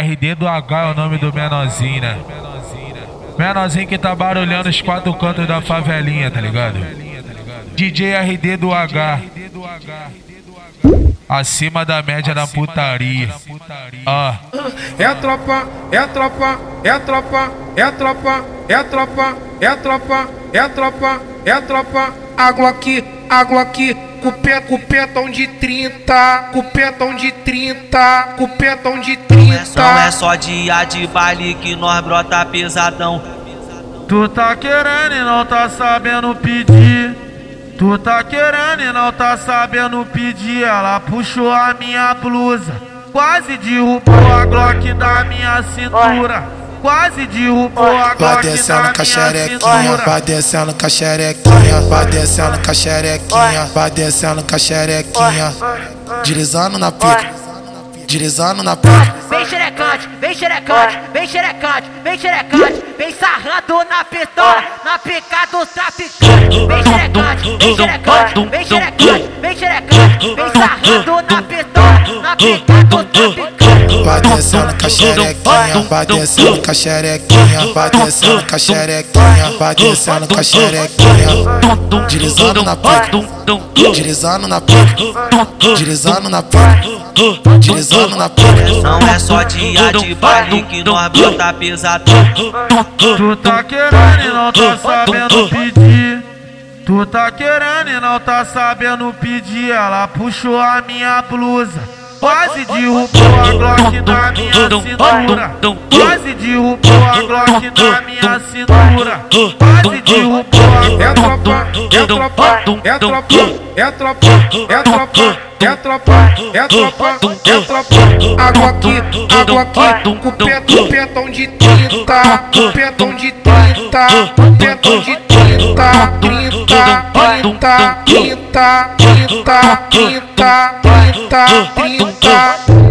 RD do H é o nome do menorzinho, né? Menorzinho que tá barulhando os quatro cantos da favelinha, tá ligado? DJ RD do H. Acima da média da putaria. Ah. É a tropa, é a tropa, é a tropa, é a tropa, é a tropa, é a tropa, é a tropa, é a tropa. Água aqui, água aqui, cupetão de 30, cupetão de 30, cupetão de 30. Não é só dia de baile que nós brota pesadão. Tu tá querendo e não tá sabendo pedir. Tu tá querendo e não tá sabendo pedir. Ela puxou a minha blusa, quase derrubou a Glock da minha cintura. Quase derrubou a Vai descendo com a xerequinha, vai descendo com a xerequinha, vai. descendo com a xerequinha, vai. descendo com a xerequinha, deslizando na pica, deslizando na pica. Vem xerecante, vem xerecante, vem xerecante, vem xerecante, vem sarrando na pistola, na pica do traficante. Vem xerecante, vem xerecante, vem xerecante, vem xerecante, vem sarrando na pistola, na pica do traficante. Descendo com a xerequinha, vai descendo com a xerequinha, vai descendo com a xerequinha, vai descendo com a xerequinha, deslizando na pica, deslizando na pica, deslizando na pica, deslizando na pica. Não é só dia de baile que nós brota pesadão. Tu tá querendo e não tá sabendo pedir. Tu tá querendo e não tá sabendo pedir. Ela puxou a minha blusa. Quase derrubou a Glock da minha cintura. Quase derrubou a Glock da minha cintura. Quase derrubou a É tropa, é a tropa, é a tropa, é tropa, é tropa, é tropa, é tropa, é tropa. Água aqui, água aqui, cupê, cupetão de 30, cupetão de 30, cupetão de 30, 30, 30, 30, 30, 30, 30, 30.